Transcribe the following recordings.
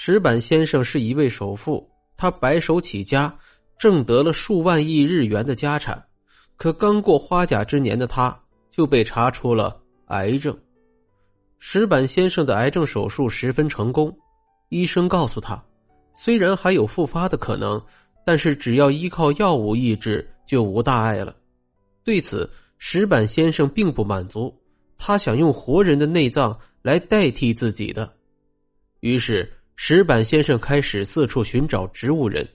石板先生是一位首富，他白手起家，挣得了数万亿日元的家产。可刚过花甲之年的他，就被查出了癌症。石板先生的癌症手术十分成功，医生告诉他，虽然还有复发的可能，但是只要依靠药物抑制，就无大碍了。对此，石板先生并不满足，他想用活人的内脏来代替自己的，于是。石板先生开始四处寻找植物人，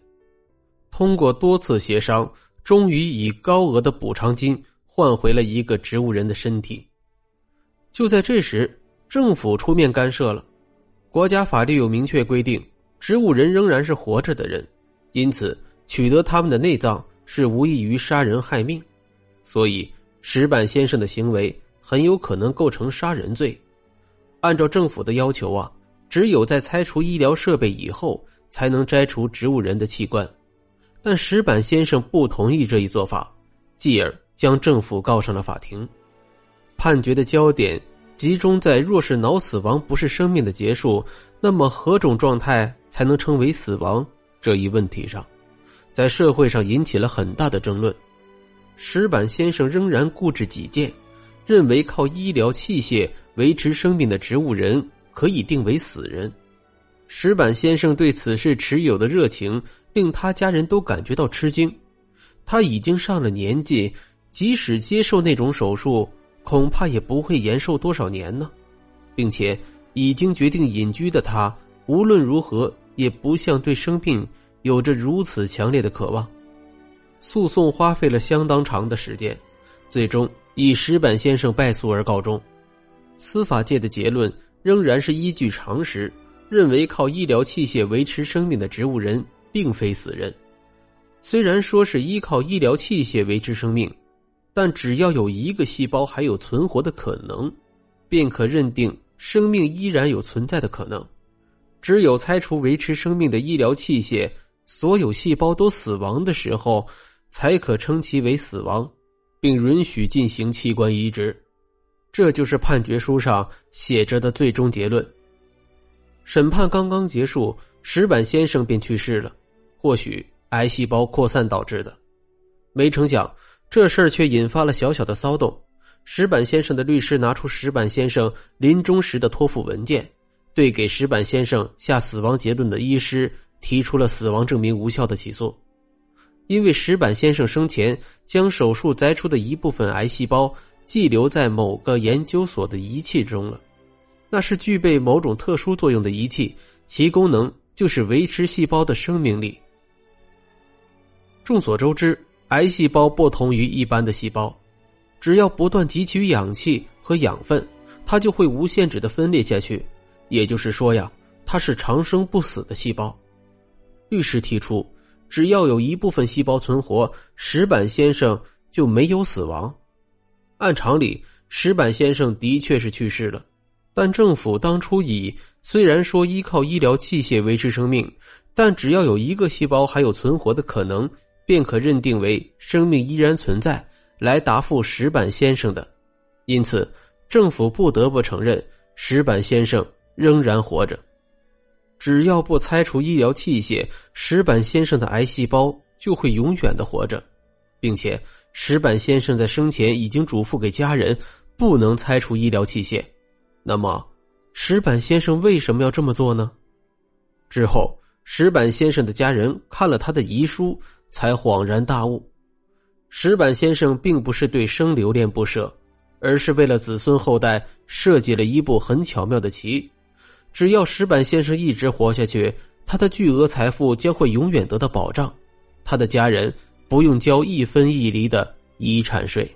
通过多次协商，终于以高额的补偿金换回了一个植物人的身体。就在这时，政府出面干涉了。国家法律有明确规定，植物人仍然是活着的人，因此取得他们的内脏是无异于杀人害命，所以石板先生的行为很有可能构成杀人罪。按照政府的要求啊。只有在拆除医疗设备以后，才能摘除植物人的器官，但石板先生不同意这一做法，继而将政府告上了法庭。判决的焦点集中在：若是脑死亡不是生命的结束，那么何种状态才能称为死亡这一问题上，在社会上引起了很大的争论。石板先生仍然固执己见，认为靠医疗器械维持生命的植物人。可以定为死人。石板先生对此事持有的热情，令他家人都感觉到吃惊。他已经上了年纪，即使接受那种手术，恐怕也不会延寿多少年呢。并且已经决定隐居的他，无论如何也不像对生病有着如此强烈的渴望。诉讼花费了相当长的时间，最终以石板先生败诉而告终。司法界的结论。仍然是依据常识，认为靠医疗器械维持生命的植物人并非死人。虽然说是依靠医疗器械维持生命，但只要有一个细胞还有存活的可能，便可认定生命依然有存在的可能。只有拆除维持生命的医疗器械，所有细胞都死亡的时候，才可称其为死亡，并允许进行器官移植。这就是判决书上写着的最终结论。审判刚刚结束，石板先生便去世了，或许癌细胞扩散导致的。没成想，这事儿却引发了小小的骚动。石板先生的律师拿出石板先生临终时的托付文件，对给石板先生下死亡结论的医师提出了死亡证明无效的起诉，因为石板先生生前将手术摘出的一部分癌细胞。寄留在某个研究所的仪器中了，那是具备某种特殊作用的仪器，其功能就是维持细胞的生命力。众所周知，癌细胞不同于一般的细胞，只要不断汲取氧气和养分，它就会无限制的分裂下去。也就是说呀，它是长生不死的细胞。律师提出，只要有一部分细胞存活，石板先生就没有死亡。按常理，石板先生的确是去世了，但政府当初以虽然说依靠医疗器械维持生命，但只要有一个细胞还有存活的可能，便可认定为生命依然存在，来答复石板先生的。因此，政府不得不承认石板先生仍然活着。只要不拆除医疗器械，石板先生的癌细胞就会永远的活着，并且。石板先生在生前已经嘱咐给家人，不能拆除医疗器械。那么，石板先生为什么要这么做呢？之后，石板先生的家人看了他的遗书，才恍然大悟：石板先生并不是对生留恋不舍，而是为了子孙后代设计了一步很巧妙的棋。只要石板先生一直活下去，他的巨额财富将会永远得到保障，他的家人。不用交一分一厘的遗产税。